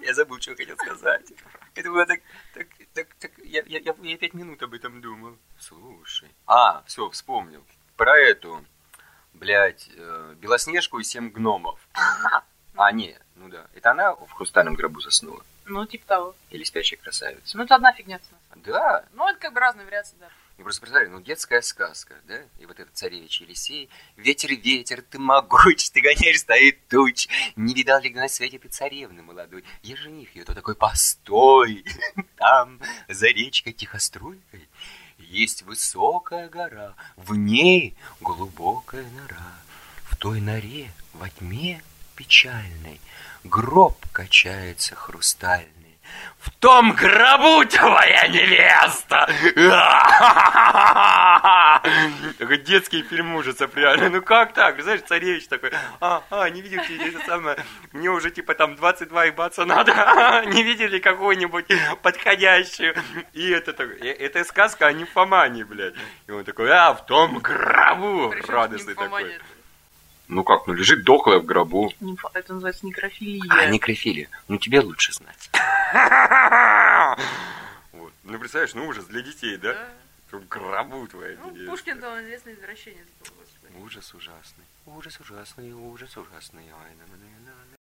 Я забыл, что хотел сказать. Это было так... так, так, так я, я, я, пять минут об этом думал. Слушай. А, все, вспомнил. Про эту, блядь, э, Белоснежку и семь гномов. А, не, ну да. Это она в хрустальном гробу заснула? Ну, типа того. Или спящая красавица? Ну, это одна фигня. Да. Ну, это как бы разные вариации, да. Я просто представляю, ну, детская сказка, да? И вот этот царевич Елисей. Ветер, ветер, ты могуч, ты гоняешь стоит туч. Не видал ли на свете ты царевны молодой? Я жених ее, то такой постой. Там, за речкой тихоструйкой, есть высокая гора, в ней глубокая нора. В той норе во тьме печальной гроб качается хрустальный. В том гробу твоя невеста! Такой детский фильм ужасов, реально. Ну как так? Знаешь, царевич такой, а, а, не видели это самое, мне уже типа там 22 ебаться надо, не видели какую-нибудь подходящую? И это такой, э, это сказка о нимфомании, блядь. И он такой, а, в том гробу, радостный такой. Ну как, ну лежит дохлая в гробу. Нимфо- Это называется некрофилия. А, некрофилия. Ну тебе лучше знать. Вот. Ну представляешь, ну ужас для детей, да? Да. В гробу твоя Ну, невеста. Пушкин там известный извращенец был, господи. Ужас ужасный. Ужас ужасный, ужас ужасный. Ай, на, на, на,